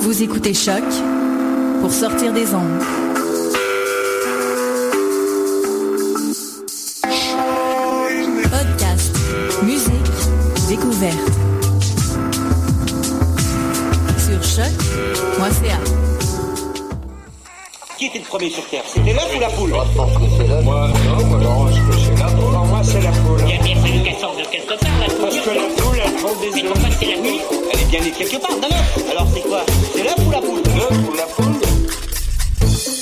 Vous écoutez Choc pour sortir des ondes. Podcast, musique, découverte. Sur choc.ca. Qui était le premier sur Terre? C'était l'œuf ou la poule? Moi, non, moi, non, je que c'est la poule. C'est la poule. Il a bien fallu qu'elle sorte de quelque part, la poule. Parce que la poule, elle prend des Mais œufs. pourquoi c'est la nuit Elle est bien née quelque part, d'un œuf. Alors c'est quoi? C'est l'œuf ou la poule? L'œuf ou la poule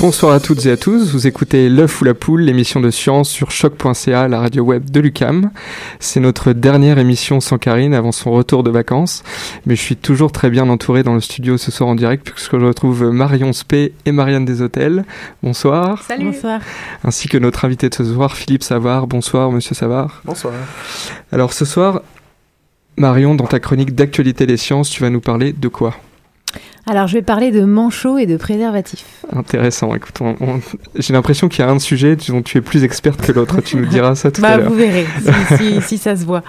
Bonsoir à toutes et à tous, vous écoutez L'œuf ou la poule, l'émission de science sur choc.ca, la radio web de l'UCAM. C'est notre dernière émission sans Karine avant son retour de vacances, mais je suis toujours très bien entouré dans le studio ce soir en direct puisque je retrouve Marion Spé et Marianne Deshôtels. Bonsoir. Salut. Bonsoir. Ainsi que notre invité de ce soir, Philippe Savard. Bonsoir monsieur Savard. Bonsoir. Alors ce soir, Marion, dans ta chronique d'actualité des sciences, tu vas nous parler de quoi? Alors, je vais parler de manchots et de préservatifs. Intéressant. Écoute, on- on- j'ai l'impression qu'il y a un sujet dont tu es plus experte que l'autre. Tu nous diras ça tout à Bah, l'heure. vous verrez, si, si- si ça se voit.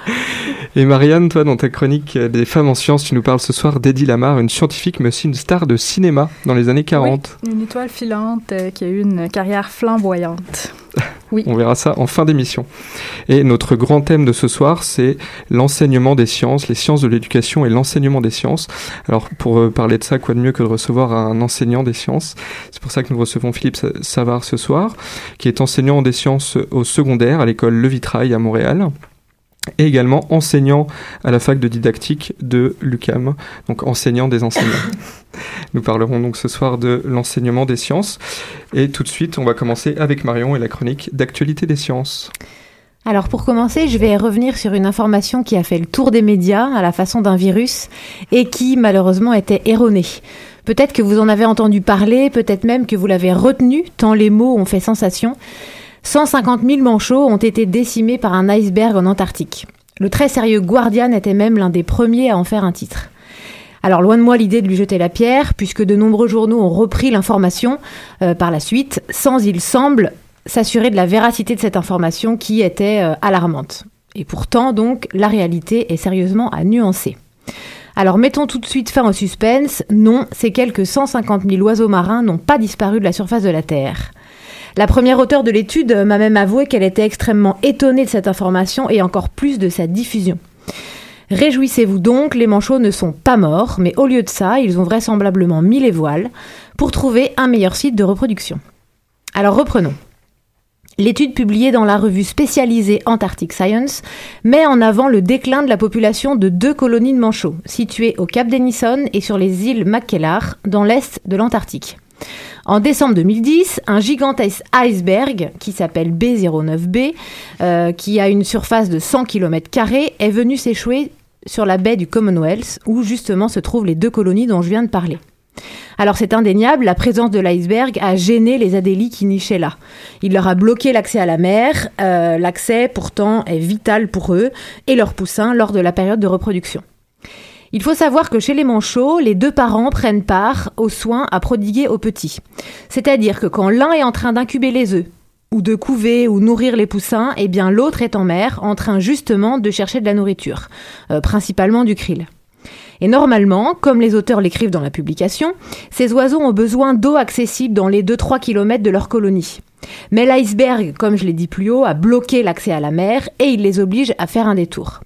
Et Marianne, toi, dans ta chronique euh, des femmes en sciences, tu nous parles ce soir d'Eddie Lamar, une scientifique mais aussi une star de cinéma dans les années 40. Une étoile filante euh, qui a eu une carrière flamboyante. Oui. On verra ça en fin d'émission. Et notre grand thème de ce soir, c'est l'enseignement des sciences, les sciences de l'éducation et l'enseignement des sciences. Alors, pour euh, parler de ça, quoi de mieux que de recevoir un enseignant des sciences? C'est pour ça que nous recevons Philippe Sa- Savard ce soir, qui est enseignant des sciences au secondaire à l'école Le Vitrail à Montréal et également enseignant à la fac de didactique de l'UCAM, donc enseignant des enseignants. Nous parlerons donc ce soir de l'enseignement des sciences. Et tout de suite, on va commencer avec Marion et la chronique d'actualité des sciences. Alors, pour commencer, je vais revenir sur une information qui a fait le tour des médias à la façon d'un virus et qui, malheureusement, était erronée. Peut-être que vous en avez entendu parler, peut-être même que vous l'avez retenu, tant les mots ont fait sensation. 150 000 manchots ont été décimés par un iceberg en Antarctique. Le très sérieux Guardian était même l'un des premiers à en faire un titre. Alors loin de moi l'idée de lui jeter la pierre, puisque de nombreux journaux ont repris l'information euh, par la suite, sans, il semble, s'assurer de la véracité de cette information qui était euh, alarmante. Et pourtant, donc, la réalité est sérieusement à nuancer. Alors mettons tout de suite fin au suspense. Non, ces quelques 150 000 oiseaux marins n'ont pas disparu de la surface de la Terre. La première auteure de l'étude m'a même avoué qu'elle était extrêmement étonnée de cette information et encore plus de sa diffusion. Réjouissez-vous donc, les manchots ne sont pas morts, mais au lieu de ça, ils ont vraisemblablement mis les voiles pour trouver un meilleur site de reproduction. Alors reprenons. L'étude publiée dans la revue spécialisée Antarctic Science met en avant le déclin de la population de deux colonies de manchots, situées au Cap Denison et sur les îles Mackellar, dans l'est de l'Antarctique. En décembre 2010, un gigantesque iceberg qui s'appelle B09B, euh, qui a une surface de 100 km, est venu s'échouer sur la baie du Commonwealth, où justement se trouvent les deux colonies dont je viens de parler. Alors c'est indéniable, la présence de l'iceberg a gêné les adélies qui nichaient là. Il leur a bloqué l'accès à la mer, euh, l'accès pourtant est vital pour eux et leurs poussins lors de la période de reproduction. Il faut savoir que chez les manchots, les deux parents prennent part aux soins à prodiguer aux petits. C'est-à-dire que quand l'un est en train d'incuber les œufs, ou de couver ou nourrir les poussins, eh bien l'autre est en mer, en train justement de chercher de la nourriture, euh, principalement du krill. Et normalement, comme les auteurs l'écrivent dans la publication, ces oiseaux ont besoin d'eau accessible dans les 2-3 km de leur colonie. Mais l'iceberg, comme je l'ai dit plus haut, a bloqué l'accès à la mer et il les oblige à faire un détour.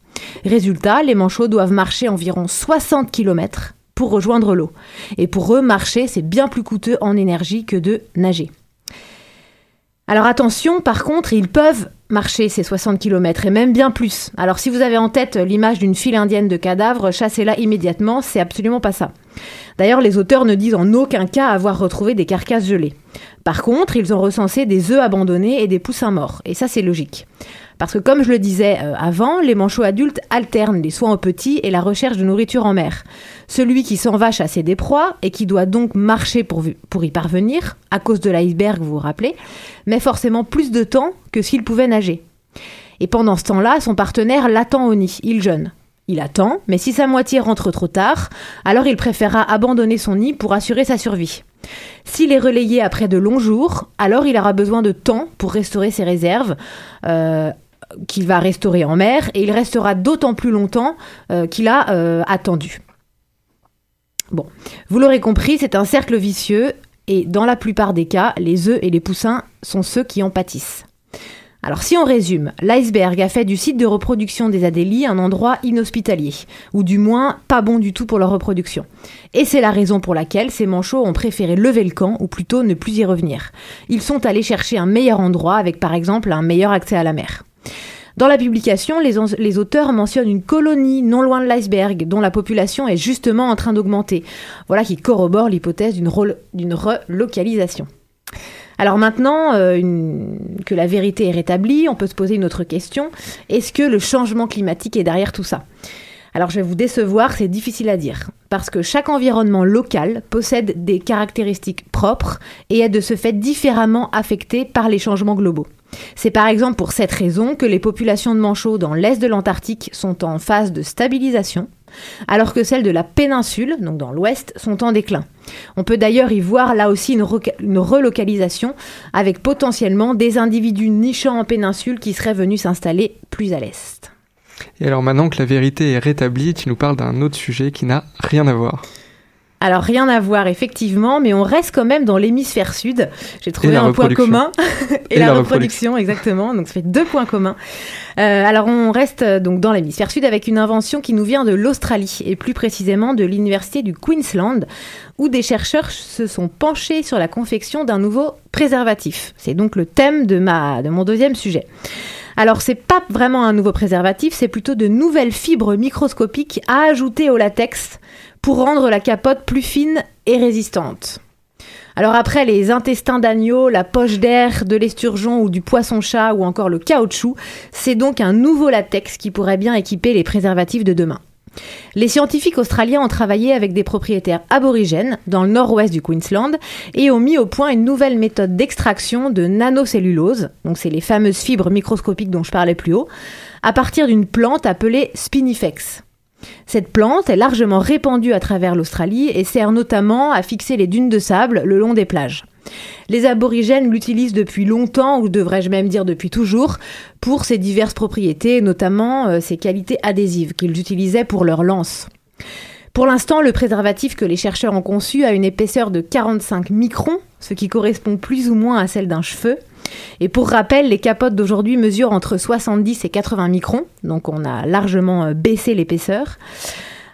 Résultat, les manchots doivent marcher environ 60 km pour rejoindre l'eau. Et pour eux, marcher, c'est bien plus coûteux en énergie que de nager. Alors attention, par contre, ils peuvent marcher ces 60 km et même bien plus. Alors si vous avez en tête l'image d'une file indienne de cadavres, chassez-la immédiatement, c'est absolument pas ça. D'ailleurs, les auteurs ne disent en aucun cas avoir retrouvé des carcasses gelées. Par contre, ils ont recensé des œufs abandonnés et des poussins morts, et ça c'est logique. Parce que comme je le disais euh, avant, les manchots adultes alternent les soins aux petits et la recherche de nourriture en mer. Celui qui s'en va chasser des proies et qui doit donc marcher pour, pour y parvenir, à cause de l'iceberg, vous vous rappelez, met forcément plus de temps que s'il pouvait nager. Et pendant ce temps-là, son partenaire l'attend au nid, il jeûne. Il attend, mais si sa moitié rentre trop tard, alors il préférera abandonner son nid pour assurer sa survie. S'il est relayé après de longs jours, alors il aura besoin de temps pour restaurer ses réserves, euh, qu'il va restaurer en mer, et il restera d'autant plus longtemps euh, qu'il a euh, attendu. Bon, vous l'aurez compris, c'est un cercle vicieux, et dans la plupart des cas, les œufs et les poussins sont ceux qui en pâtissent. Alors si on résume, l'iceberg a fait du site de reproduction des adélies un endroit inhospitalier, ou du moins pas bon du tout pour leur reproduction. Et c'est la raison pour laquelle ces manchots ont préféré lever le camp, ou plutôt ne plus y revenir. Ils sont allés chercher un meilleur endroit avec par exemple un meilleur accès à la mer. Dans la publication, les, auteurs mentionnent une colonie non loin de l'iceberg, dont la population est justement en train d'augmenter. Voilà qui corrobore l'hypothèse d'une relocalisation. Alors maintenant euh, que la vérité est rétablie, on peut se poser une autre question. Est-ce que le changement climatique est derrière tout ça? Alors je vais vous décevoir, c'est difficile à dire, parce que chaque environnement local possède des caractéristiques propres et est de ce fait différemment affecté par les changements globaux. C'est par exemple pour cette raison que les populations de manchots dans l'est de l'Antarctique sont en phase de stabilisation, alors que celles de la péninsule, donc dans l'ouest, sont en déclin. On peut d'ailleurs y voir là aussi une, relocalisation avec potentiellement des individus nichant en péninsule qui seraient venus s'installer plus à l'est. Et alors maintenant que la vérité est rétablie, tu nous parles d'un autre sujet qui n'a rien à voir. Alors rien à voir effectivement, mais on reste quand même dans l'hémisphère sud. J'ai trouvé un point commun et, la, reproduction, exactement. Donc ça fait deux points communs. Euh, alors on reste euh, donc dans l'hémisphère sud avec une invention qui nous vient de l'Australie et plus précisément de l'université du Queensland où des chercheurs se sont penchés sur la confection d'un nouveau préservatif. C'est donc le thème de ma de mon deuxième sujet. Alors c'est pas vraiment un nouveau préservatif, c'est plutôt de nouvelles fibres microscopiques à ajouter au latex pour rendre la capote plus fine et résistante. Alors après les intestins d'agneau, la poche d'air, de l'esturgeon ou du poisson-chat ou encore le caoutchouc, c'est donc un nouveau latex qui pourrait bien équiper les préservatifs de demain. Les scientifiques australiens ont travaillé avec des propriétaires aborigènes dans le nord-ouest du Queensland et ont mis au point une nouvelle méthode d'extraction de nanocellulose, donc c'est les fameuses fibres microscopiques dont je parlais plus haut, à partir d'une plante appelée spinifex. Cette plante est largement répandue à travers l'Australie et sert notamment à fixer les dunes de sable le long des plages. Les aborigènes l'utilisent depuis longtemps, ou devrais-je même dire depuis toujours, pour ses diverses propriétés, notamment euh, ses qualités adhésives qu'ils utilisaient pour leurs lances. Pour l'instant, le préservatif que les chercheurs ont conçu a une épaisseur de 45 microns, ce qui correspond plus ou moins à celle d'un cheveu. Et pour rappel, les capotes d'aujourd'hui mesurent entre 70 et 80 microns, donc on a largement euh, baissé l'épaisseur.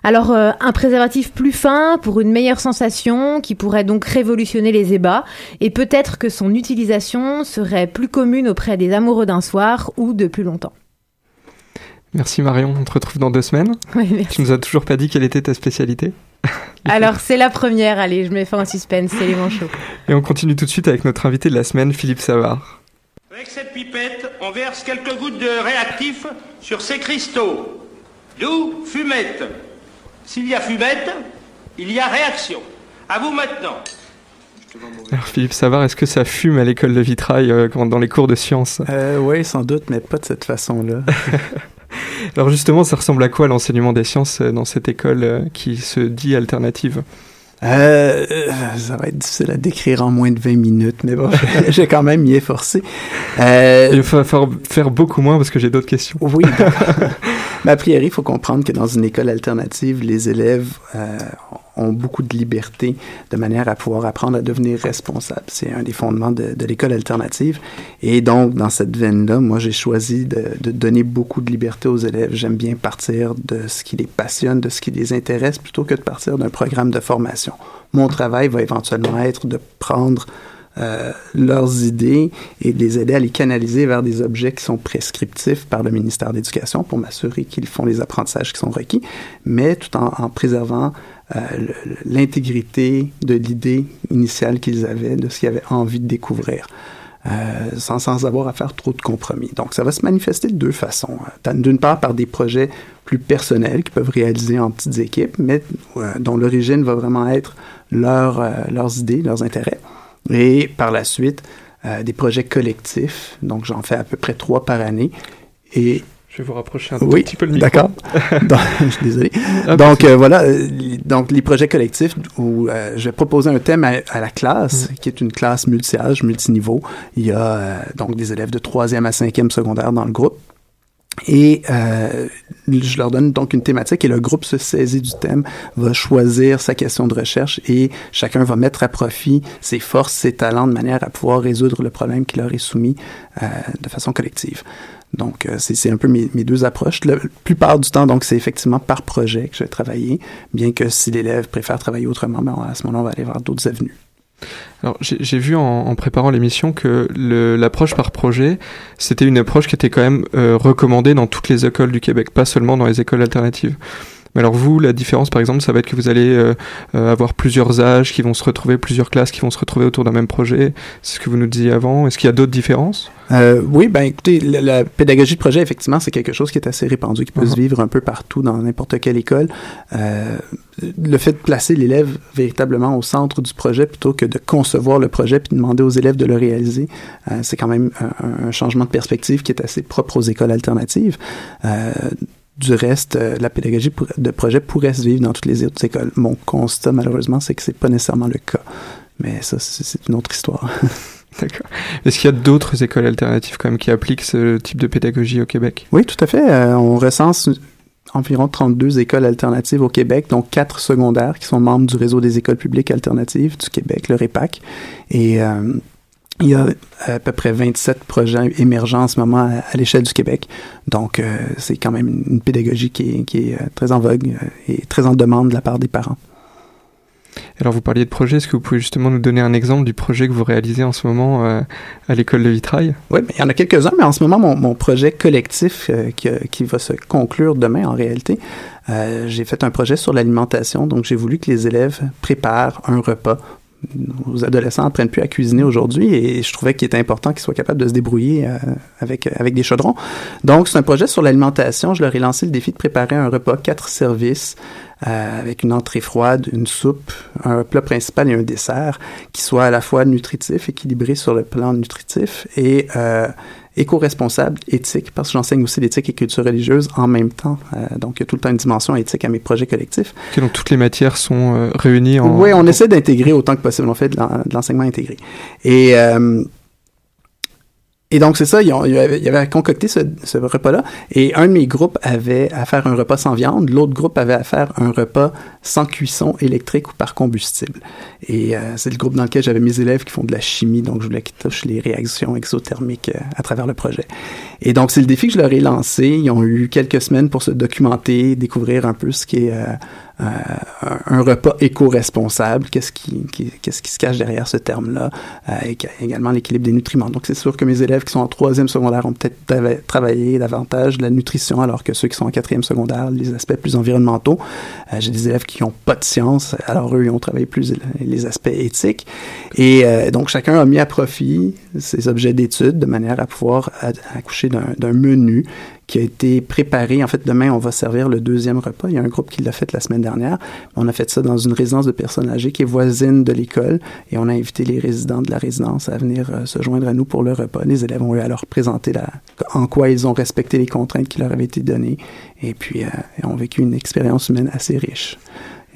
Alors euh, un préservatif plus fin pour une meilleure sensation qui pourrait donc révolutionner les ébats et peut-être que son utilisation serait plus commune auprès des amoureux d'un soir ou de plus longtemps. Merci Marion, on te retrouve dans deux semaines. Oui, merci. Tu nous as toujours pas dit quelle était ta spécialité? Alors c'est la première, allez, je mets fin au suspense, c'est les manchots. Et on continue tout de suite avec notre invité de la semaine, Philippe Savard. Avec cette pipette, on verse quelques gouttes de réactif sur ces cristaux. D'où fumette. S'il y a fumette, il y a réaction. À vous maintenant. Alors Philippe Savard, est-ce que ça fume à l'école de vitrail euh, dans les cours de sciences? Euh, oui, sans doute, mais pas de cette façon-là. Alors justement, ça ressemble à quoi l'enseignement des sciences euh, dans cette école euh, qui se dit alternative? Euh, ça va être difficile à décrire en moins de 20 minutes, mais bon, j'ai quand même m'y efforcé. Euh, Il va falloir faire beaucoup moins parce que j'ai d'autres questions. Oui. Mais a priori, il faut comprendre que dans une école alternative, les élèves euh, beaucoup de liberté de manière à pouvoir apprendre à devenir responsable. C'est un des fondements de, l'école alternative. Et donc, dans cette veine-là, moi, j'ai choisi de, donner beaucoup de liberté aux élèves. J'aime bien partir de ce qui les passionne, de ce qui les intéresse, plutôt que de partir d'un programme de formation. Mon travail va éventuellement être de prendre euh, leurs idées et de les aider à les canaliser vers des objets qui sont prescriptifs par le ministère de l'Éducation pour m'assurer qu'ils font les apprentissages qui sont requis, mais tout en préservant euh, l'intégrité de l'idée initiale qu'ils avaient, de ce qu'ils avaient envie de découvrir. Euh, sans, sans avoir à faire trop de compromis. Donc, ça va se manifester de deux façons. Euh, D'une part, par des projets plus personnels qu'ils peuvent réaliser en petites équipes, mais dont l'origine va vraiment être leur, leurs idées, leurs intérêts. Et par la suite, des projets collectifs. Donc, j'en fais à peu près trois par année. Je vais vous rapprocher un oui, petit peu le micro. D'accord. Je suis désolé. Ah, donc euh, voilà, euh, donc les projets collectifs où euh, je vais proposer un thème à, à la classe, qui est une classe multi-âge, multiniveau. Il y a euh, donc des élèves de troisième à cinquième secondaire dans le groupe. Et euh, je leur donne donc une thématique et le groupe se saisit du thème, va choisir sa question de recherche et chacun va mettre à profit ses forces, ses talents de manière à pouvoir résoudre le problème qui leur est soumis euh, de façon collective. Donc, euh, c'est un peu mes, mes deux approches. La plupart du temps, donc, c'est effectivement par projet que je vais travailler, bien que si l'élève préfère travailler autrement, ben, à ce moment-là, on va aller vers d'autres avenues. Alors j'ai vu en, en préparant l'émission que l'approche par projet, c'était une approche qui était quand même euh, recommandée dans toutes les écoles du Québec, pas seulement dans les écoles alternatives. Mais alors vous, la différence par exemple, ça va être que vous allez euh, euh, avoir plusieurs âges qui vont se retrouver, plusieurs classes qui vont se retrouver autour d'un même projet. C'est ce que vous nous disiez avant. Est-ce qu'il y a d'autres différences? Euh, oui, ben écoutez, la, la pédagogie de projet, effectivement, c'est quelque chose qui est assez répandu, qui peut se vivre un peu partout dans n'importe quelle école. Euh, le fait de placer l'élève véritablement au centre du projet plutôt que de concevoir le projet puis de demander aux élèves de le réaliser, c'est quand même un, un changement de perspective qui est assez propre aux écoles alternatives. Du reste, euh, la pédagogie pour- de projet pourrait se vivre dans toutes les autres écoles. Mon constat, malheureusement, c'est que c'est pas nécessairement le cas. Mais ça, c'est c'est une autre histoire. D'accord. Est-ce qu'il y a d'autres écoles alternatives quand même qui appliquent ce type de pédagogie au Québec? Oui, tout à fait. Euh, on recense environ 32 écoles alternatives au Québec, dont quatre secondaires qui sont membres du réseau des écoles publiques alternatives du Québec, le REPAC. Et euh, il y a à peu près 27 projets émergents en ce moment à, à l'échelle du Québec. Donc, euh, c'est quand même une, une pédagogie qui est, qui est euh, très en vogue euh, et très en demande de la part des parents. Alors vous parliez de projet, est-ce que vous pouvez justement nous donner un exemple du projet que vous réalisez en ce moment euh, à l'école de vitrail? Oui, il y en a quelques-uns, mais en ce moment, mon, mon projet collectif euh, qui, qui va se conclure demain, en réalité, euh, j'ai fait un projet sur l'alimentation. Donc, j'ai voulu que les élèves préparent un repas. Nos adolescents apprennent plus à cuisiner aujourd'hui et je trouvais qu'il était important qu'ils soient capables de se débrouiller euh, avec, avec des chaudrons. Donc, c'est un projet sur l'alimentation. Je leur ai lancé le défi de préparer un repas quatre services euh, avec une entrée froide, une soupe, un plat principal et un dessert qui soit à la fois nutritif, équilibré sur le plan nutritif et euh, éco-responsable, éthique, parce que j'enseigne aussi l'éthique et culture religieuse en même temps. Euh, donc, il y a tout le temps une dimension éthique à mes projets collectifs. Ok, donc toutes les matières sont euh, réunies en... Oui, on essaie d'intégrer autant que possible. On fait de l'enseignement intégré. Et, euh, et donc, c'est ça, ils ont- il y avait, il y avait concocté ce, ce repas-là. Et un de mes groupes avait à faire un repas sans viande. L'autre groupe avait à faire un repas sans cuisson électrique ou par combustible. Et euh, c'est le groupe dans lequel j'avais mes élèves qui font de la chimie. Donc, je voulais qu'ils touchent les réactions exothermiques euh, à travers le projet. Et donc, c'est le défi que je leur ai lancé. Ils ont eu quelques semaines pour se documenter, découvrir un peu ce qui est... euh, euh, un- repas éco-responsable, qu'est-ce qui, qu'est-ce qui se cache derrière ce terme-là, euh, et également l'équilibre des nutriments. Donc, c'est sûr que mes élèves qui sont en troisième secondaire ont peut-être trava- travaillé davantage la nutrition, alors que ceux qui sont en quatrième secondaire, les aspects plus environnementaux. Euh, J'ai des élèves qui n'ont pas de sciences, alors eux, ils ont travaillé plus les aspects éthiques. Et donc, chacun a mis à profit ces objets d'étude de manière à pouvoir accoucher d'un d'un menu qui a été préparé. En fait, demain, on va servir le deuxième repas. Il y a un groupe qui l'a fait la semaine dernière. On a fait ça dans une résidence de personnes âgées qui est voisine de l'école et on a invité les résidents de la résidence à venir euh, se joindre à nous pour le repas. Les élèves ont eu à leur présenter la, en quoi ils ont respecté les contraintes qui leur avaient été données et puis euh, ont vécu une expérience humaine assez riche.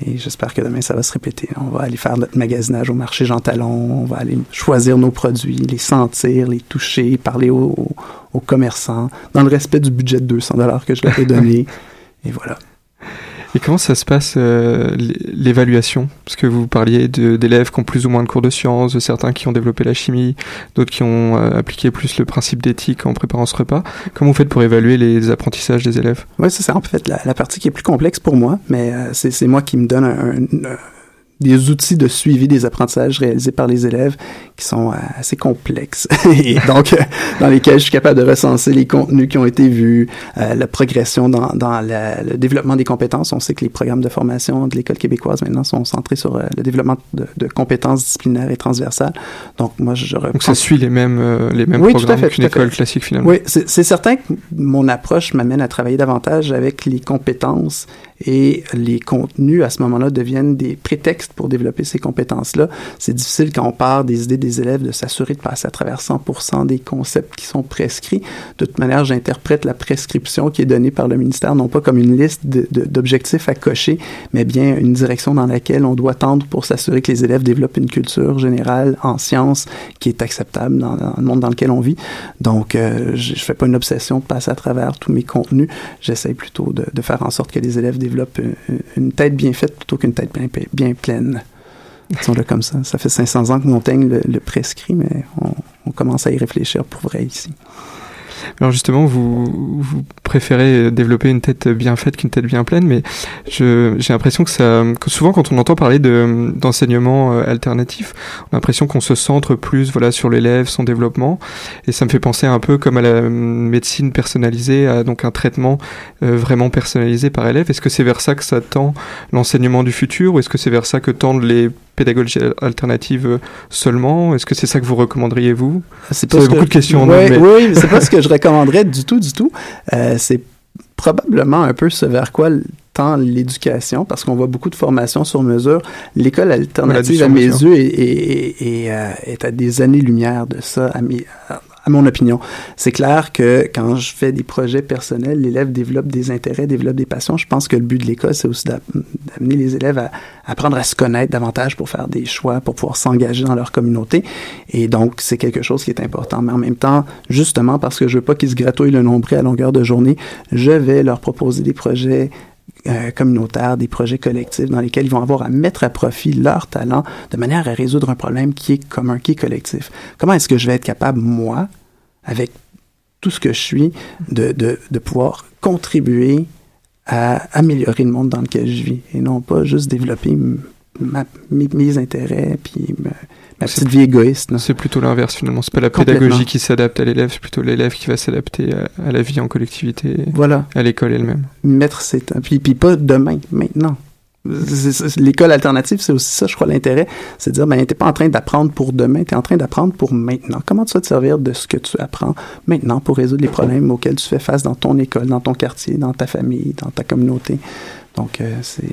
Et j'espère que demain, ça va se répéter. On va aller faire notre magasinage au marché Jean Talon. On va aller choisir nos produits, les sentir, les toucher, parler aux, aux commerçants, dans le respect du budget de 200 dollars que je leur ai donné. Et voilà. Et comment ça se passe euh, l'évaluation? Parce que vous parliez d'élèves qui ont plus ou moins de cours de sciences, de certains qui ont développé la chimie, d'autres qui ont euh, appliqué plus le principe d'éthique en préparant ce repas. Comment vous faites pour évaluer les apprentissages des élèves? Oui, c'est ça. En fait la, partie qui est plus complexe pour moi, mais euh, c'est moi qui me donne des outils de suivi des apprentissages réalisés par les élèves qui sont euh, assez complexes et donc euh, dans lesquels je suis capable de recenser les contenus qui ont été vus, euh, la progression dans, dans la, le développement des compétences. On sait que les programmes de formation de l'école québécoise maintenant sont centrés sur euh, le développement de, de, compétences disciplinaires et transversales. Donc moi je reprends... Donc ça suit les mêmes les mêmes oui, programmes qu'une école classique finalement. Oui, c'est certain que mon approche m'amène à travailler davantage avec les compétences et les contenus à ce moment-là deviennent des prétextes pour développer ces compétences-là. C'est difficile quand on part des idées des élèves de s'assurer de passer à travers 100% des concepts qui sont prescrits. De toute manière, j'interprète la prescription qui est donnée par le ministère non pas comme une liste d'objectifs à cocher, mais bien une direction dans laquelle on doit tendre pour s'assurer que les élèves développent une culture générale en sciences qui est acceptable dans, le monde dans lequel on vit. Donc, euh, je, je fais pas une obsession de passer à travers tous mes contenus. J'essaie plutôt de, faire en sorte que les élèves développe une tête bien faite plutôt qu'une tête bien pleine. Disons-le comme ça. Ça fait 500 ans que Montaigne le, le prescrit, mais on, on, commence à y réfléchir pour vrai ici. Alors justement, vous, vous préférez développer une tête bien faite qu'une tête bien pleine, mais j'ai l'impression que, ça, que souvent quand on entend parler d'enseignement euh, alternatif, on a l'impression qu'on se centre plus voilà, sur l'élève, son développement, et ça me fait penser un peu comme à la médecine personnalisée, à donc un traitement euh, vraiment personnalisé par élève. Est-ce que c'est vers ça que ça tend l'enseignement du futur, ou est-ce que c'est vers ça que tendent les pédagogie alternative seulement? Est-ce que c'est ça que vous recommanderiez vous? C'est beaucoup que... de questions. Ouais, mais... Oui, c'est pas ce que je recommanderais du tout, du tout. Euh, c'est probablement un peu ce vers quoi tend l'éducation, parce qu'on voit beaucoup de formations sur mesure. L'école alternative, à mes yeux, est, est, est, euh, est, à des années-lumière de ça, à mes, à mon opinion. C'est clair que quand je fais des projets personnels, l'élève développe des intérêts, développe des passions. Je pense que le but de l'école, c'est aussi d'amener les élèves à apprendre à se connaître davantage pour faire des choix, pour pouvoir s'engager dans leur communauté. Et donc, c'est quelque chose qui est important. Mais en même temps, justement parce que je veux pas qu'ils se gratouillent le nombril à longueur de journée, je vais leur proposer des projets euh, communautaires, des projets collectifs dans lesquels ils vont avoir à mettre à profit leur talent de manière à résoudre un problème qui est commun, qui est collectif. Comment est-ce que je vais être capable, moi, avec tout ce que je suis, de, pouvoir contribuer à améliorer le monde dans lequel je vis et non pas juste développer ma, mes, mes, intérêts puis ma, ma petite vie égoïste. C'est plutôt l'inverse finalement. C'est pas la pédagogie qui s'adapte à l'élève, c'est plutôt l'élève qui va s'adapter à, à, la vie en collectivité, voilà. à l'école elle-même. Mettre ses temps, puis, puis pas demain, maintenant. L'école alternative, c'est aussi ça, je crois, l'intérêt. C'est de dire, ben, t'es pas en train d'apprendre pour demain, t'es en train d'apprendre pour maintenant. Comment tu vas te servir de ce que tu apprends maintenant pour résoudre les problèmes auxquels tu fais face dans ton école, dans ton quartier, dans ta famille, dans ta communauté? Donc, euh, c'est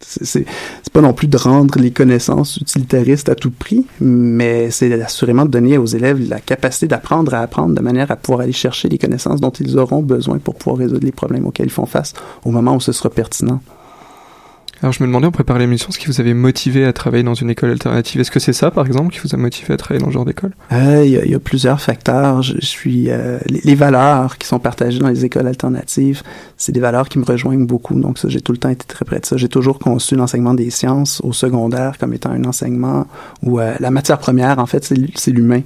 c'est pas non plus de rendre les connaissances utilitaristes à tout prix, mais c'est assurément de donner aux élèves la capacité d'apprendre à apprendre de manière à pouvoir aller chercher les connaissances dont ils auront besoin pour pouvoir résoudre les problèmes auxquels ils font face au moment où ce sera pertinent. Alors je me demandais en préparant l'émission ce qui vous avait motivé à travailler dans une école alternative. Est-ce que c'est ça, par exemple, qui vous a motivé à travailler dans ce genre d'école? Euh, Il y, y, a plusieurs facteurs. Je, suis euh, les, les, valeurs qui sont partagées dans les écoles alternatives, c'est des valeurs qui me rejoignent beaucoup. Donc ça, j'ai tout le temps été très près de ça. J'ai toujours conçu l'enseignement des sciences au secondaire comme étant un enseignement où euh, la matière première, en fait, c'est l'humain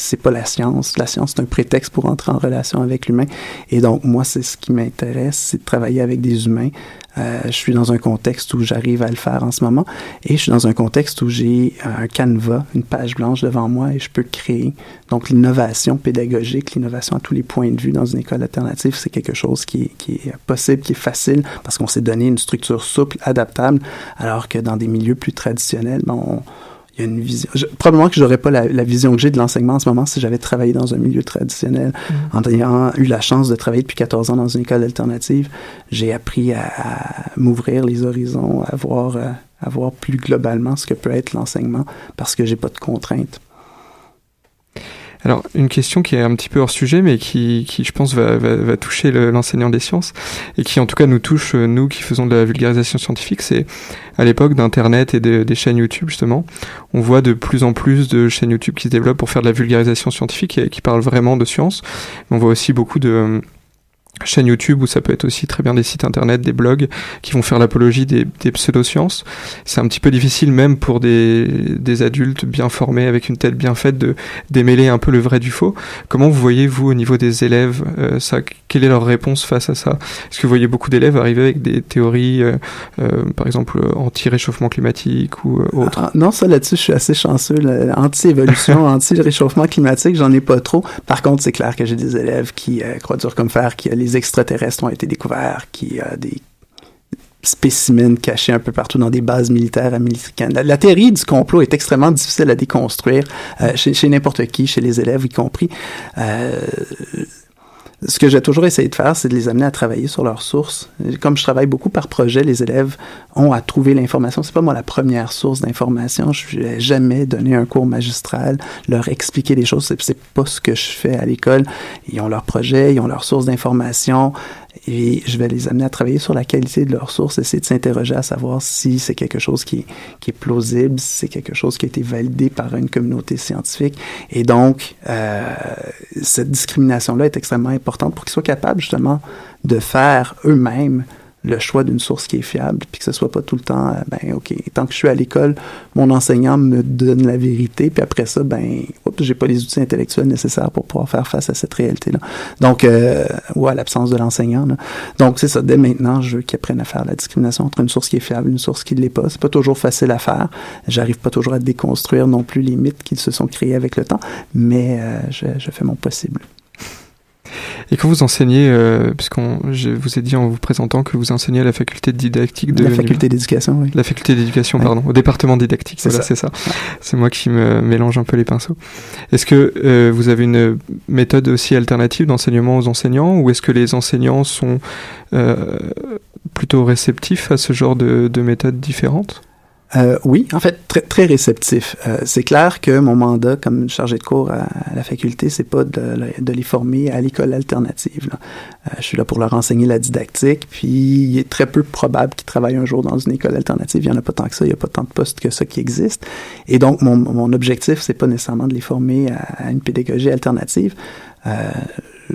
c'est pas la science. La science, c'est un prétexte pour entrer en relation avec l'humain. Et donc, moi, c'est ce qui m'intéresse, c'est de travailler avec des humains. Euh, je suis dans un contexte où j'arrive à le faire en ce moment. Et je suis dans un contexte où j'ai un canevas, une page blanche devant moi et je peux créer. Donc, l'innovation pédagogique, l'innovation à tous les points de vue dans une école alternative, c'est quelque chose qui est, qui est possible, qui est facile parce qu'on s'est donné une structure souple, adaptable, alors que dans des milieux plus traditionnels, ben, on, il il y a une vision. Je, probablement que j'aurais pas la, la, vision que j'ai de l'enseignement en ce moment si j'avais travaillé dans un milieu traditionnel. Mm. En ayant eu la chance de travailler depuis 14 ans dans une école alternative, j'ai appris à, à m'ouvrir les horizons, à voir, euh, à voir plus globalement ce que peut être l'enseignement parce que j'ai pas de contraintes. Alors, une question qui est un petit peu hors sujet, mais qui, qui je pense, va, va, va toucher l'enseignant des sciences, et qui en tout cas nous touche, euh, nous qui faisons de la vulgarisation scientifique, c'est à l'époque d'Internet et de, des chaînes YouTube, justement, on voit de plus en plus de chaînes YouTube qui se développent pour faire de la vulgarisation scientifique et qui parlent vraiment de science. On voit aussi beaucoup de chaîne YouTube ou ça peut être aussi très bien des sites internet, des blogs qui vont faire l'apologie des, des pseudosciences. C'est un petit peu difficile même pour des, des adultes bien formés avec une tête bien faite de démêler un peu le vrai du faux. Comment vous voyez vous au niveau des élèves euh, ça Quelle est leur réponse face à ça? Est-ce que vous voyez beaucoup d'élèves arriver avec des théories, euh, euh, par exemple anti-réchauffement climatique ou autre ah, Non, ça là-dessus je suis assez chanceux. Anti-évolution, anti-réchauffement climatique, j'en ai pas trop. Par contre, c'est clair que j'ai des élèves qui croient dur comme fer, qui les extraterrestres ont été découverts, qu'il y a des spécimens cachés un peu partout dans des bases militaires américaines. La, théorie du complot est extrêmement difficile à déconstruire euh, chez, chez n'importe qui, chez les élèves y compris. Euh, ce que j'ai toujours essayé de faire, c'est de les amener à travailler sur leurs sources. Comme je travaille beaucoup par projet, les élèves ont à trouver l'information. C'est pas moi la première source d'information. Je vais jamais donner un cours magistral, leur expliquer des choses. C'est pas ce que je fais à l'école. Ils ont leur projet, ils ont leur source d'information et je vais les amener à travailler sur la qualité de leurs sources, essayer de s'interroger à savoir si c'est quelque chose qui, qui est plausible, si c'est quelque chose qui a été validé par une communauté scientifique. Et donc, euh, cette discrimination-là est extrêmement importante pour qu'ils soient capables justement de faire eux-mêmes le choix d'une source qui est fiable, puis que ce soit pas tout le temps, euh, ben ok, tant que je suis à l'école, mon enseignant me donne la vérité, puis après ça, ben, oups, j'ai pas les outils intellectuels nécessaires pour pouvoir faire face à cette réalité-là. Donc, euh, ou à l'absence de l'enseignant. Donc, c'est ça. Dès maintenant, je veux qu'ils apprennent à faire la discrimination entre une source qui est fiable et une source qui ne l'est pas. C'est pas toujours facile à faire. J'arrive pas toujours à déconstruire non plus les mythes qui se sont créés avec le temps, mais euh, je, je fais mon possible. Et quand vous enseignez, euh, puisqu'on, je vous ai dit en vous présentant que vous enseignez à la faculté de didactique de la faculté d'éducation, oui. La faculté d'éducation, pardon, au département didactique. Voilà, c'est ça. C'est moi qui me mélange un peu les pinceaux. Est-ce que euh, vous avez une méthode aussi alternative d'enseignement aux enseignants, ou est-ce que les enseignants sont euh, plutôt réceptifs à ce genre de, de méthodes différentes? Euh, oui, en fait, très, très réceptif. Euh, c'est clair que mon mandat comme chargé de cours à, à la faculté, c'est pas de, de, les former à l'école alternative. Euh, je suis là pour leur enseigner la didactique, puis il est très peu probable qu'ils travaillent un jour dans une école alternative. Il y en a pas tant que ça, il y a pas tant de postes que ça qui existent. Et donc, mon, mon objectif, c'est pas nécessairement de les former à, à une pédagogie alternative.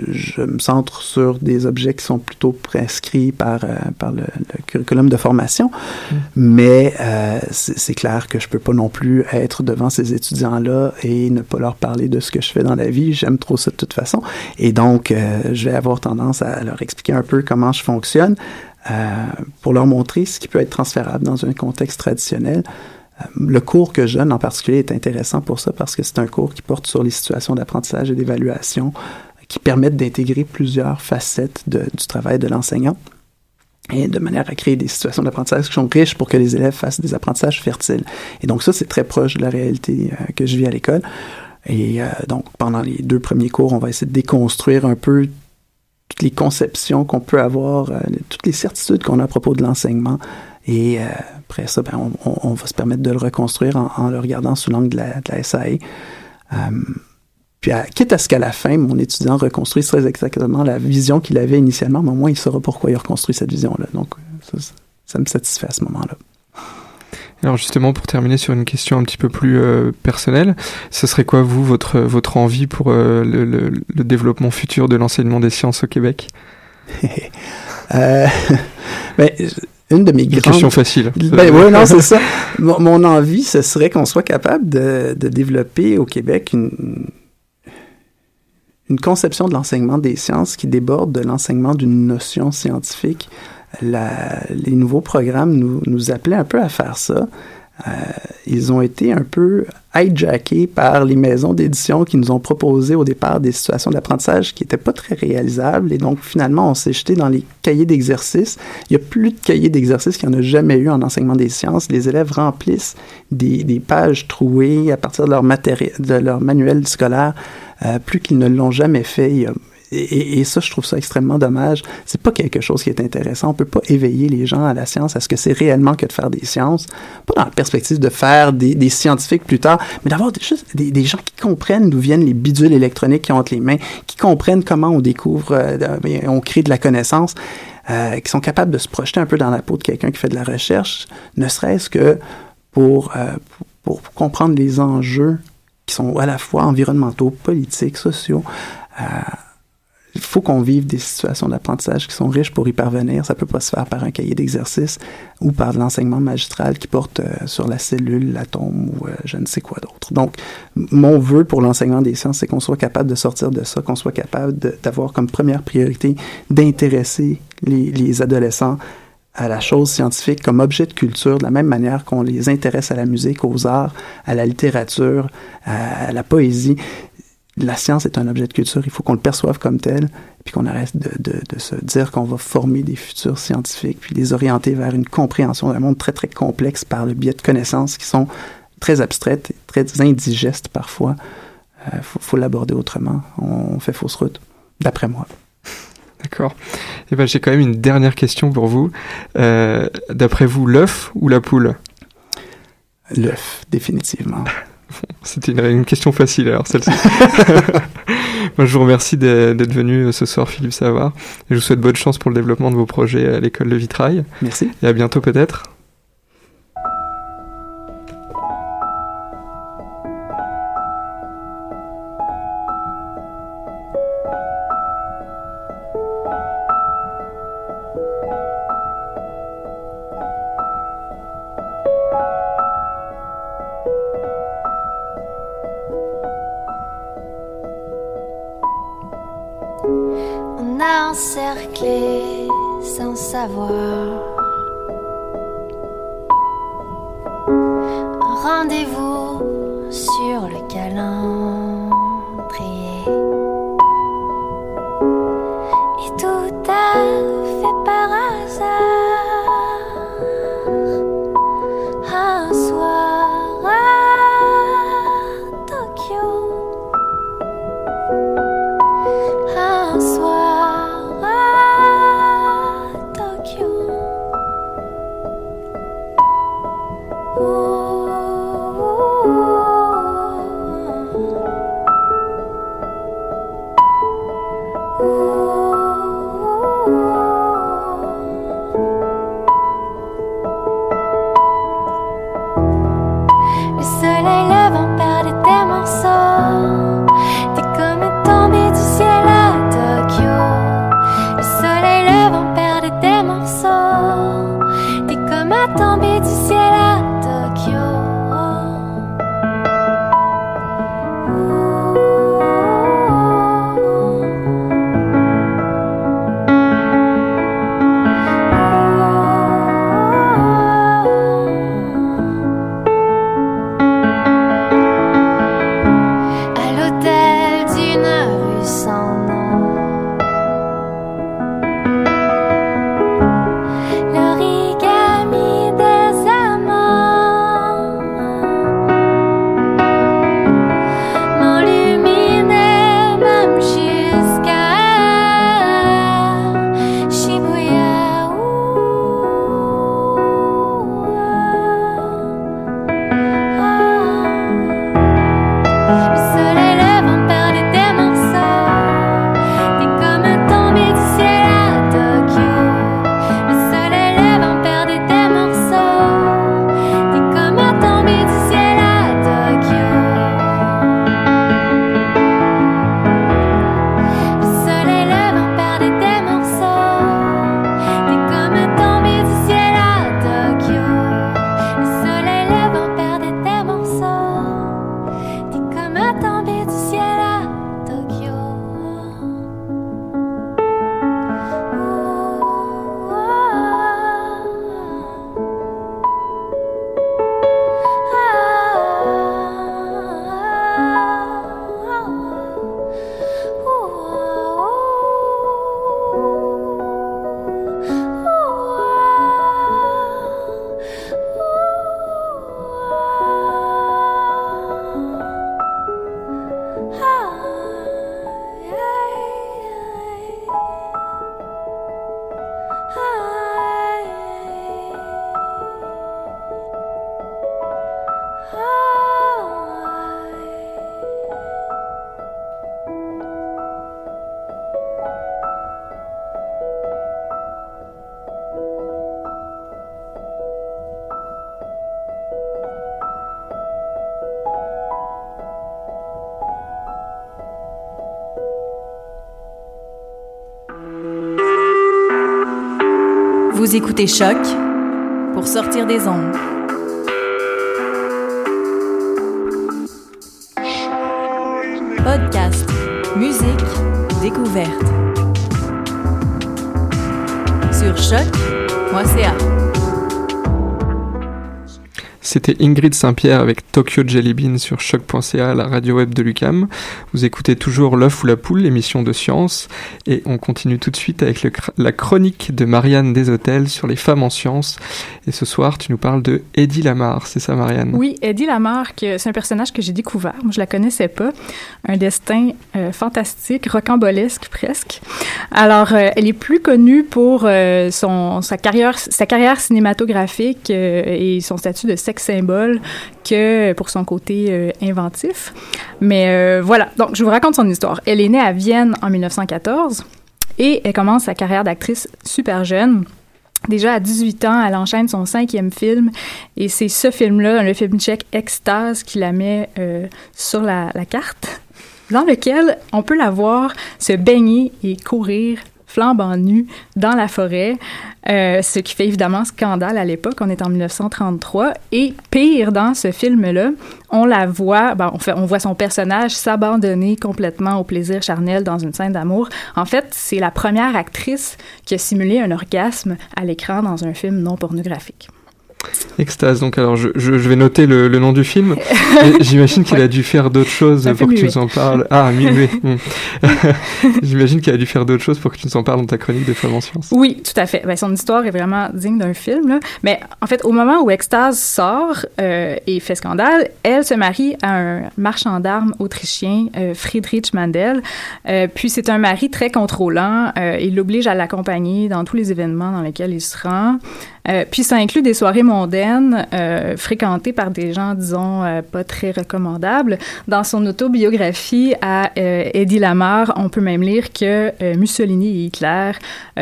Je me centre sur des objets qui sont plutôt prescrits par, euh, par le, le, curriculum de formation, mmh. mais euh, c'est clair que je peux pas non plus être devant ces étudiants-là et ne pas leur parler de ce que je fais dans la vie. J'aime trop ça de toute façon. Et donc, euh, je vais avoir tendance à leur expliquer un peu comment je fonctionne euh, pour leur montrer ce qui peut être transférable dans un contexte traditionnel. Le cours que je donne en particulier est intéressant pour ça parce que c'est un cours qui porte sur les situations d'apprentissage et d'évaluation qui permettent d'intégrer plusieurs facettes du travail de l'enseignant et de manière à créer des situations d'apprentissage qui sont riches pour que les élèves fassent des apprentissages fertiles. Et donc ça, c'est très proche de la réalité euh, que je vis à l'école. Et euh, donc, pendant les deux premiers cours, on va essayer de déconstruire un peu toutes les conceptions qu'on peut avoir, euh, toutes les certitudes qu'on a à propos de l'enseignement. Et après ça, ben, on, va se permettre de le reconstruire en, en le regardant sous l'angle de la, de la SAE. Puis, à, quitte à ce qu'à la fin, mon étudiant reconstruise très exactement la vision qu'il avait initialement, mais au moins, il saura pourquoi il reconstruit cette vision-là. Donc, ça, ça, me satisfait à ce moment-là. Alors justement, pour terminer sur une question un petit peu plus euh, personnelle, ce serait quoi, vous, votre, votre envie pour euh, le, le, le, développement futur de l'enseignement des sciences au Québec? Euh, ben, une de mes grandes... question facile. Ben, oui, non, c'est ça. Mon, mon, envie, ce serait qu'on soit capable de, de développer au Québec une, une conception de l'enseignement des sciences qui déborde de l'enseignement d'une notion scientifique. La, les nouveaux programmes nous, nous appelaient un peu à faire ça. euh, ils ont été un peu hijackés par les maisons d'édition qui nous ont proposé au départ des situations d'apprentissage qui n'étaient pas très réalisables. Et donc, finalement, on s'est jeté dans les cahiers d'exercice. Il n'y a plus de cahiers d'exercice qu'il n'y en a jamais eu en enseignement des sciences. Les élèves remplissent des, des pages trouées à partir de leur, matériel, de leur manuel scolaire, plus qu'ils ne l'ont jamais fait. Et, ça, je trouve ça extrêmement dommage. C'est pas quelque chose qui est intéressant. On peut pas éveiller les gens à la science, à ce que c'est réellement que de faire des sciences. Pas dans la perspective de faire des, scientifiques plus tard, mais d'avoir des, des, des, gens qui comprennent d'où viennent les bidules électroniques qui ont entre les mains, qui comprennent comment on découvre, euh, on crée de la connaissance, euh, qui sont capables de se projeter un peu dans la peau de quelqu'un qui fait de la recherche, ne serait-ce que euh, pour comprendre les enjeux qui sont à la fois environnementaux, politiques, sociaux. Euh, il faut qu'on vive des situations d'apprentissage qui sont riches pour y parvenir. Ça peut pas se faire par un cahier d'exercice ou par de l'enseignement magistral qui porte euh, sur la cellule, l'atome ou euh, je ne sais quoi d'autre. Donc, mon vœu pour l'enseignement des sciences, c'est qu'on soit capable de sortir de ça, qu'on soit capable d'avoir comme première priorité d'intéresser les, les adolescents à la chose scientifique comme objet de culture, de la même manière qu'on les intéresse à la musique, aux arts, à la littérature, à la poésie la science est un objet de culture, il faut qu'on le perçoive comme tel, puis qu'on arrête de, de, de, se dire qu'on va former des futurs scientifiques, puis les orienter vers une compréhension d'un monde très, très complexe par le biais de connaissances qui sont très abstraites, et très indigestes parfois. Il euh, faut, faut l'aborder autrement. On, fait fausse route, d'après moi. D'accord. Et eh ben, j'ai quand même une dernière question pour vous. Euh, d'après vous, l'œuf ou la poule? L'œuf, définitivement. C'était une, une, question facile alors celle-ci. Moi, je vous remercie d'être venu ce soir, Philippe Savard. Et je vous souhaite bonne chance pour le développement de vos projets à l'école de Vitrail. Merci. Et à bientôt peut-être. Sans savoir. Vous écoutez Choc pour sortir des ondes. Podcast, musique, découverte. Sur choc.ca. C'était Ingrid Saint-Pierre avec Tokyo Jelly Bean sur choc.ca, la radio web de Lucam. Vous écoutez toujours L'œuf ou la poule, l'émission de science, et on continue tout de suite avec la chronique de Marianne Deshôtels sur les femmes en sciences. Et ce soir, tu nous parles de Eddie Lamar, c'est ça Marianne? Oui, Eddie Lamar, c'est un personnage que j'ai découvert. Moi, je la connaissais pas. Un destin euh, fantastique, rocambolesque presque. Alors, euh, elle est plus connue pour euh, son, sa, carrière, sa carrière cinématographique et son statut de sexe symbole que pour son côté inventif. Mais voilà, donc je vous raconte son histoire. Elle est née à Vienne en 1914 et elle commence sa carrière d'actrice super jeune. Déjà à 18 ans, elle enchaîne son cinquième film et c'est ce film-là, le film tchèque Extase, qui la met euh, sur la carte, dans lequel on peut la voir se baigner et courir flambant nue dans la forêt, euh, ce qui fait évidemment scandale à l'époque. On est en 1933. Et pire, dans ce film-là, on la voit, ben, on voit son personnage s'abandonner complètement au plaisir charnel dans une scène d'amour. En fait, c'est la première actrice qui a simulé un orgasme à l'écran dans un film non pornographique. Extase. Donc, alors, je, je, je vais noter le, le, nom du film. J'imagine qu'il ouais. a dû faire d'autres choses pour que tu nous en parles. Ah, muet. J'imagine qu'il a dû faire d'autres choses pour que tu nous en parles dans ta chronique de Femmes en sciences. Oui, tout à fait. Ben, son histoire est vraiment digne d'un film. Là. Mais en fait, au moment où Extase sort euh, et fait scandale, elle se marie à un marchand d'armes autrichien, euh, Friedrich Mandel. Euh, puis c'est un mari très contrôlant. Il l'oblige à l'accompagner dans tous les événements dans lesquels il se rend. Euh, puis ça inclut des soirées mondaines euh, fréquentées par des gens, disons, euh, pas très recommandables. Dans son autobiographie à euh, Eddie Lamar, on peut même lire que euh, Mussolini et Hitler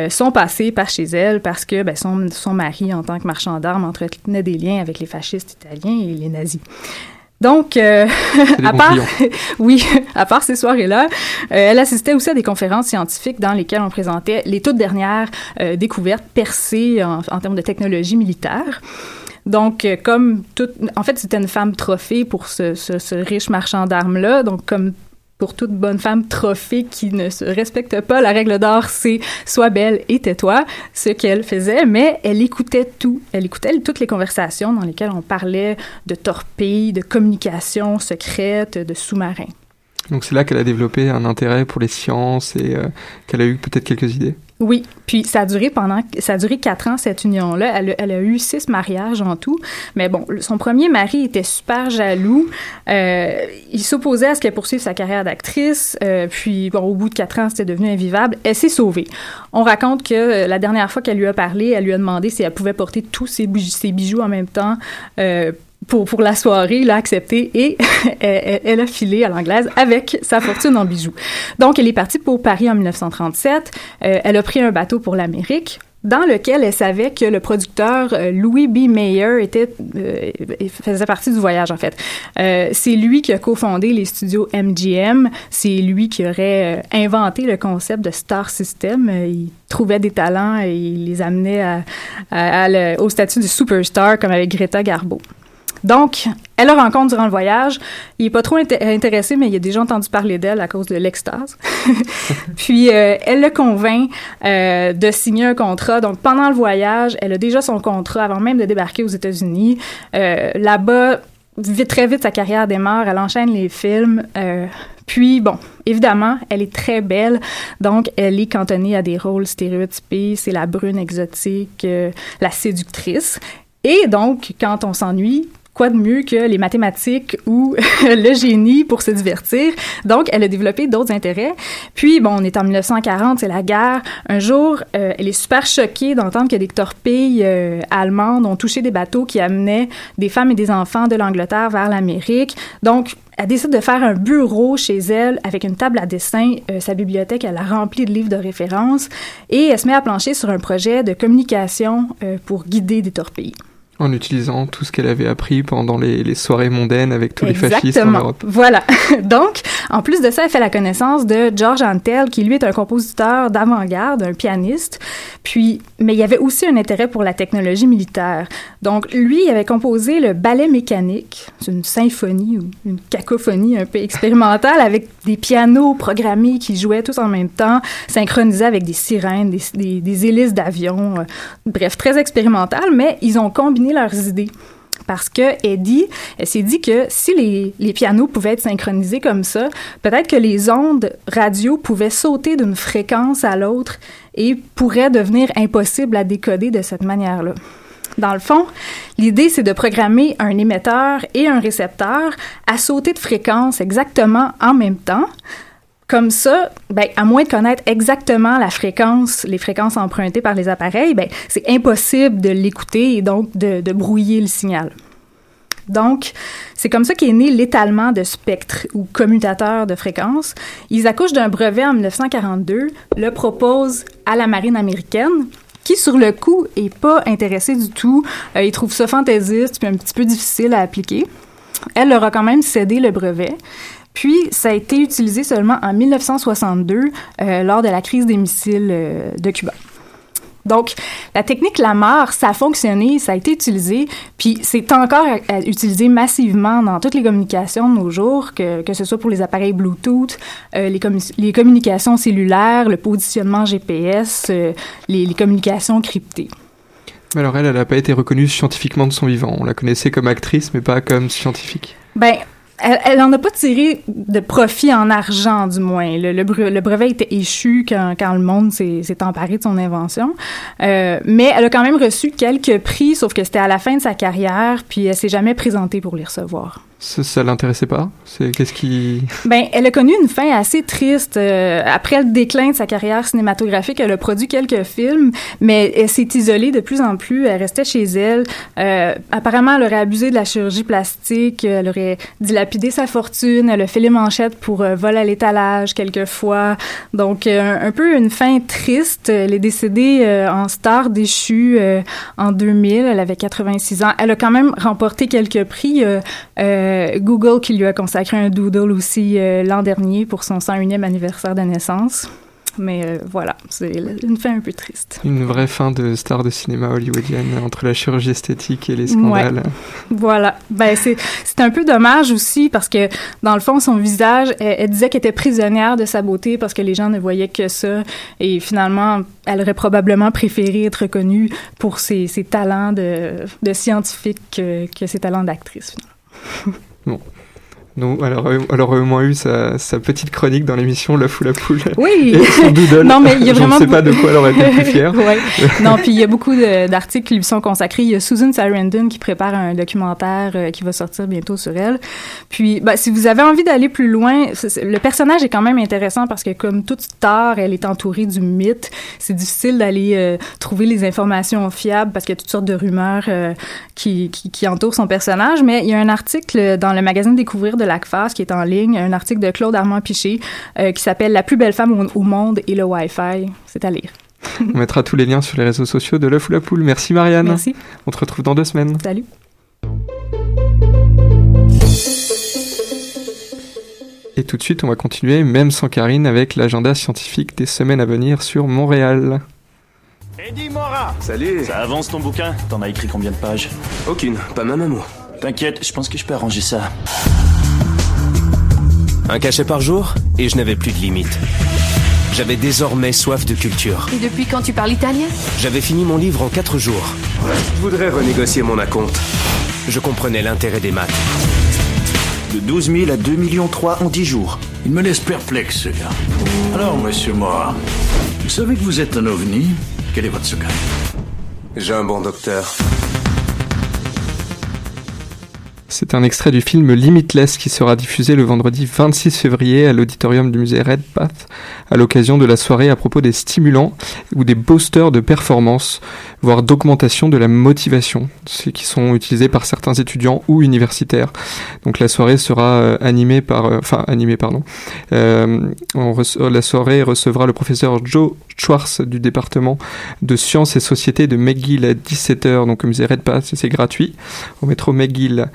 sont passés par chez elle parce que ben, son, son mari, en tant que marchand d'armes, entretenait des liens avec les fascistes italiens et les nazis. Donc, euh, à part, oui, à part ces soirées-là, euh, elle assistait aussi à des conférences scientifiques dans lesquelles on présentait les toutes dernières euh, découvertes percées en, en, termes de technologie militaire. Donc, comme toute, en fait, c'était une femme trophée pour ce, ce, ce riche marchand d'armes-là. Donc, comme pour toute bonne femme trophée qui ne se respecte pas. La règle d'or, c'est sois belle et tais-toi, ce qu'elle faisait, mais elle écoutait tout. Elle écoutait toutes les conversations dans lesquelles on parlait de torpilles, de communication secrète, de sous-marins. Donc c'est là qu'elle a développé un intérêt pour les sciences et euh, qu'elle a eu peut-être quelques idées. Oui, puis ça a duré pendant, ça a duré quatre ans cette union-là. Elle, elle, a eu six mariages en tout, mais bon, son premier mari était super jaloux. Euh, il s'opposait à ce qu'elle poursuive sa carrière d'actrice. Euh, puis bon, au bout de quatre ans, c'était devenu invivable. Elle s'est sauvée. On raconte que la dernière fois qu'elle lui a parlé, elle lui a demandé si elle pouvait porter tous ses, bijoux, en même temps. Euh, pour, pour la soirée, il a accepté et elle, a filé à l'anglaise avec sa fortune en bijoux. Donc, elle est partie pour Paris en 1937. Euh, elle a pris un bateau pour l'Amérique dans lequel elle savait que le producteur euh, Louis B. Mayer était euh, faisait partie du voyage en fait. C'est lui qui a cofondé les studios MGM. C'est lui qui aurait inventé le concept de Star System. il trouvait des talents et il les amenait au statut de superstar comme avec Greta Garbo. Donc, elle le rencontre durant le voyage. Il est pas trop int intéressé, mais il a déjà entendu parler d'elle à cause de l'extase. Puis, euh, elle le convainc euh, de signer un contrat. Donc, pendant le voyage, elle a déjà son contrat avant même de débarquer aux États-Unis. Euh, Là-bas, vite, très vite, sa carrière démarre. Elle enchaîne les films. Puis, bon, évidemment, elle est très belle, donc elle est cantonnée à des rôles stéréotypés. C'est la brune exotique, la séductrice. Et donc, quand on s'ennuie, quoi de mieux que les mathématiques ou le génie pour se divertir? Donc, elle a développé d'autres intérêts. Puis, bon, on est en 1940, c'est la guerre. Un jour, euh, elle est super choquée d'entendre que des torpilles euh, allemandes ont touché des bateaux qui amenaient des femmes et des enfants de l'Angleterre vers l'Amérique. Donc, elle décide de faire un bureau chez elle avec une table à dessin. Euh, sa bibliothèque, elle a rempli de livres de référence et elle se met à plancher sur un projet de communication pour guider des torpilles. En utilisant tout ce qu'elle avait appris pendant les, les soirées mondaines avec tous les fascistes en Europe. Voilà. Donc, en plus de ça, elle fait la connaissance de George Antel, qui lui est un compositeur d'avant-garde, un pianiste. Puis, mais il y avait aussi un intérêt pour la technologie militaire. Donc, lui, il avait composé le ballet mécanique. C'est une symphonie ou une cacophonie un peu expérimentale avec des pianos programmés qui jouaient tous en même temps, synchronisés avec des sirènes, des, des, des hélices d'avion. Euh, bref, très expérimental, mais ils ont combiné leurs idées. Parce que Eddie, s'est dit que si les, les, pianos pouvaient être synchronisés comme ça, peut-être que les ondes radio pouvaient sauter d'une fréquence à l'autre et pourraient devenir impossibles à décoder de cette manière-là. Dans le fond, l'idée, c'est de programmer un émetteur et un récepteur à sauter de fréquence exactement en même temps, comme ça, ben, à moins de connaître exactement la fréquence, les fréquences empruntées par les appareils, ben, c'est impossible de l'écouter et donc de, brouiller le signal. Donc, c'est comme ça qu'est né l'étalement de spectre ou commutateur de fréquence. Ils accouchent d'un brevet en 1942, le proposent à la marine américaine, qui, sur le coup, est pas intéressée du tout. Euh, ils trouvent ça fantaisiste puis un petit peu difficile à appliquer. Elle leur a quand même cédé le brevet. Puis, ça a été utilisé seulement en 1962 euh, lors de la crise des missiles euh, de Cuba. Donc, la technique Lamar, ça a fonctionné, ça a été utilisé, puis c'est encore utilisé massivement dans toutes les communications de nos jours, que, que ce soit pour les appareils Bluetooth, euh, les, commu les, communications cellulaires, le positionnement GPS, euh, les, les, communications cryptées. Alors elle, elle n'a pas été reconnue scientifiquement de son vivant. On la connaissait comme actrice, mais pas comme scientifique. Ben, elle, elle en a pas tiré de profit en argent, du moins. Le, brevet était échu quand, quand le monde s'est emparé de son invention. Euh, mais elle a quand même reçu quelques prix, sauf que c'était à la fin de sa carrière, puis elle s'est jamais présentée pour les recevoir. Ça, ça l'intéressait pas? C'est qu'est-ce qui Ben, elle a connu une fin assez triste euh, après le déclin de sa carrière cinématographique. Elle a produit quelques films, mais elle s'est isolée de plus en plus. Elle restait chez elle. Euh, apparemment, elle aurait abusé de la chirurgie plastique. Elle aurait dilapidé sa fortune. Elle a fait les manchettes pour euh, vol à l'étalage quelquefois. Donc, euh, un, peu une fin triste. Elle est décédée en star déchue en 2000. Elle avait 86 ans. Elle a quand même remporté quelques prix. Google qui lui a consacré un doodle aussi euh, l'an dernier pour son 101e anniversaire de naissance. Mais euh, voilà, c'est une fin un peu triste. Une vraie fin de star de cinéma hollywoodienne entre la chirurgie esthétique et les scandales. Ouais. Voilà. Ben, c'est un peu dommage aussi parce que, dans le fond, son visage, elle, elle disait qu'elle était prisonnière de sa beauté parce que les gens ne voyaient que ça. Et finalement, elle aurait probablement préféré être reconnue pour ses, ses talents de, de scientifique que, que ses talents d'actrice, Bon. Donc, alors, elle aurait au moins eu sa, sa petite chronique dans l'émission La Foule à Poule. Oui! Et son doodle. non, mais il y a vraiment. Je ne sais pas de quoi elle aurait été plus fière. ouais. Non, puis il y a beaucoup d'articles qui lui sont consacrés. Il y a Susan Sarandon qui prépare un documentaire euh, qui va sortir bientôt sur elle. Puis, ben, si vous avez envie d'aller plus loin, le personnage est quand même intéressant parce que, comme toute star, elle est entourée du mythe. C'est difficile d'aller euh, trouver les informations fiables parce qu'il y a toutes sortes de rumeurs euh, qui, qui, qui entourent son personnage. Mais il y a un article dans le magazine Découvrir de l'ACFAS qui est en ligne, un article de Claude Armand Piché euh, qui s'appelle La plus belle femme au, au monde et le Wi-Fi. C'est à lire. On mettra tous les liens sur les réseaux sociaux de l'œuf ou la poule. Merci Marianne. Merci. On te retrouve dans deux semaines. Salut. Et tout de suite, on va continuer, même sans Karine, avec l'agenda scientifique des semaines à venir sur Montréal. Eddie Mora Salut Ça avance ton bouquin? T'en as écrit combien de pages? Aucune, pas même un mot. T'inquiète, je pense que je peux arranger ça. Un cachet par jour, et je n'avais plus de limite. J'avais désormais soif de culture. Et depuis quand tu parles italien? J'avais fini mon livre en quatre jours. Je voudrais renégocier mon acompte. Je comprenais l'intérêt des maths. De 12 000 à 2 millions 3 en 10 jours. Il me laisse perplexe, ce gars. Alors, monsieur Moore, vous savez que vous êtes un ovni? Quel est votre secret? J'ai un bon docteur. C'est un extrait du film Limitless qui sera diffusé le vendredi 26 février à l'auditorium du musée Redpath à l'occasion de la soirée à propos des stimulants ou des boosters de performance, voire d'augmentation de la motivation, ceux qui sont utilisés par certains étudiants ou universitaires. Donc la soirée sera euh, animée par, euh, enfin animée pardon, euh, la soirée recevra le professeur Joe Schwartz du département de sciences et sociétés de McGill à 17h, donc au musée Redpath, c'est gratuit, au métro McGill.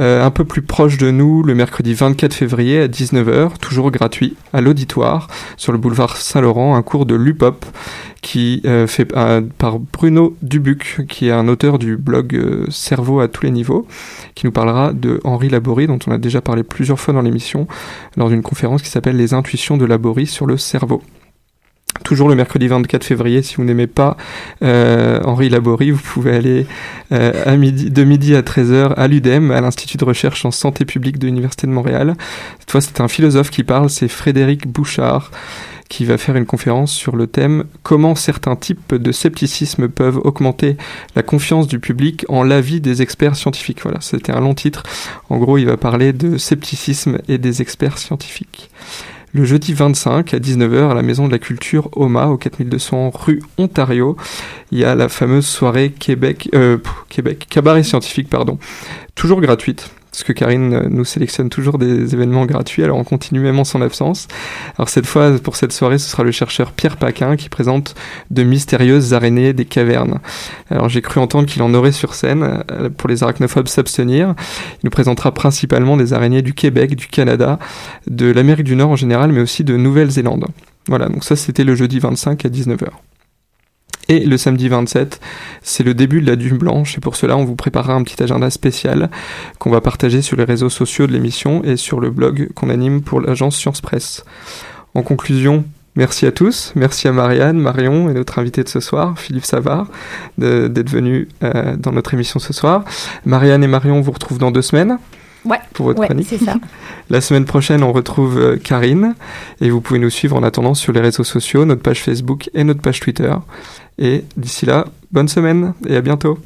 Euh, un peu plus proche de nous, le mercredi 24 février à 19h, toujours gratuit, à l'auditoire, sur le boulevard Saint-Laurent, un cours de l'UPOP qui euh, fait euh, par Bruno Dubuc, qui est un auteur du blog Cerveau à tous les niveaux, qui nous parlera de Henri Laborie, dont on a déjà parlé plusieurs fois dans l'émission, lors d'une conférence qui s'appelle Les intuitions de Laborie sur le cerveau. Toujours le mercredi 24 février, si vous n'aimez pas euh, Henri Laborie, vous pouvez aller euh, à midi, de midi à 13h à l'UDEM, à l'Institut de recherche en santé publique de l'Université de Montréal. Cette fois, c'est un philosophe qui parle, c'est Frédéric Bouchard, qui va faire une conférence sur le thème Comment certains types de scepticisme peuvent augmenter la confiance du public en l'avis des experts scientifiques. Voilà, c'était un long titre. En gros, il va parler de scepticisme et des experts scientifiques le jeudi 25 à 19h à la Maison de la Culture OMA au 4200 rue Ontario. Il y a la fameuse soirée Québec, euh, Québec, cabaret scientifique, pardon, toujours gratuite. Parce que Karine euh, nous sélectionne toujours des événements gratuits, alors on continue même en son absence. Alors cette fois, pour cette soirée, ce sera le chercheur Pierre Paquin qui présente de mystérieuses araignées des cavernes. Alors j'ai cru entendre qu'il en aurait sur scène, euh, pour les arachnophobes s'abstenir. Il nous présentera principalement des araignées du Québec, du Canada, de l'Amérique du Nord en général, mais aussi de Nouvelle-Zélande. Voilà, donc ça c'était le jeudi 25 à 19h. Et le samedi 27, c'est le début de la Dune Blanche, et pour cela, on vous préparera un petit agenda spécial qu'on va partager sur les réseaux sociaux de l'émission et sur le blog qu'on anime pour l'agence Science Presse. En conclusion, merci à tous, merci à Marianne, Marion et notre invité de ce soir, Philippe Savard, d'être venu euh, dans notre émission ce soir. Marianne et Marion, on vous retrouve dans deux semaines. Ouais, Pour votre ouais, chronique. c'est ça. La semaine prochaine, on retrouve euh, Karine et vous pouvez nous suivre en attendant sur les réseaux sociaux, notre page Facebook et notre page Twitter. Et d'ici là, bonne semaine et à bientôt.